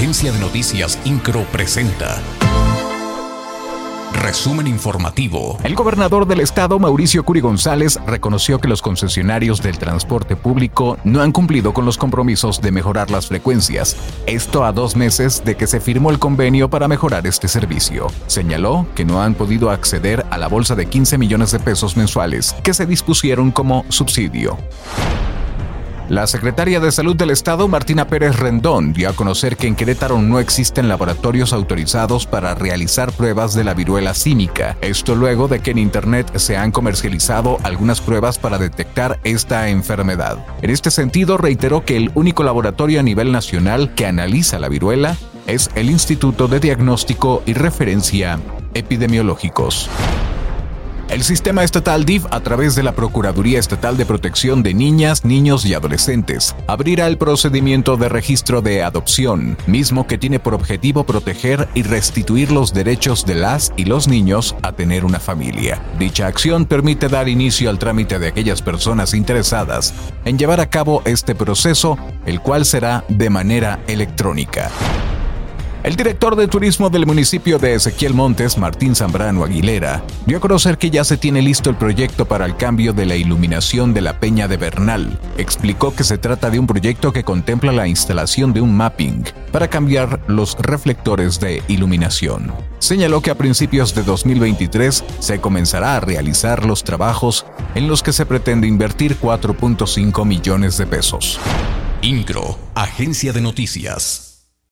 Agencia de Noticias Incro presenta. Resumen informativo. El gobernador del estado, Mauricio Curi González, reconoció que los concesionarios del transporte público no han cumplido con los compromisos de mejorar las frecuencias. Esto a dos meses de que se firmó el convenio para mejorar este servicio. Señaló que no han podido acceder a la bolsa de 15 millones de pesos mensuales que se dispusieron como subsidio. La secretaria de Salud del Estado, Martina Pérez Rendón, dio a conocer que en Querétaro no existen laboratorios autorizados para realizar pruebas de la viruela cínica. Esto luego de que en Internet se han comercializado algunas pruebas para detectar esta enfermedad. En este sentido, reiteró que el único laboratorio a nivel nacional que analiza la viruela es el Instituto de Diagnóstico y Referencia Epidemiológicos. El sistema estatal DIF, a través de la Procuraduría Estatal de Protección de Niñas, Niños y Adolescentes, abrirá el procedimiento de registro de adopción, mismo que tiene por objetivo proteger y restituir los derechos de las y los niños a tener una familia. Dicha acción permite dar inicio al trámite de aquellas personas interesadas en llevar a cabo este proceso, el cual será de manera electrónica. El director de turismo del municipio de Ezequiel Montes, Martín Zambrano Aguilera, dio a conocer que ya se tiene listo el proyecto para el cambio de la iluminación de la Peña de Bernal. Explicó que se trata de un proyecto que contempla la instalación de un mapping para cambiar los reflectores de iluminación. Señaló que a principios de 2023 se comenzará a realizar los trabajos en los que se pretende invertir 4.5 millones de pesos. INCRO, Agencia de Noticias.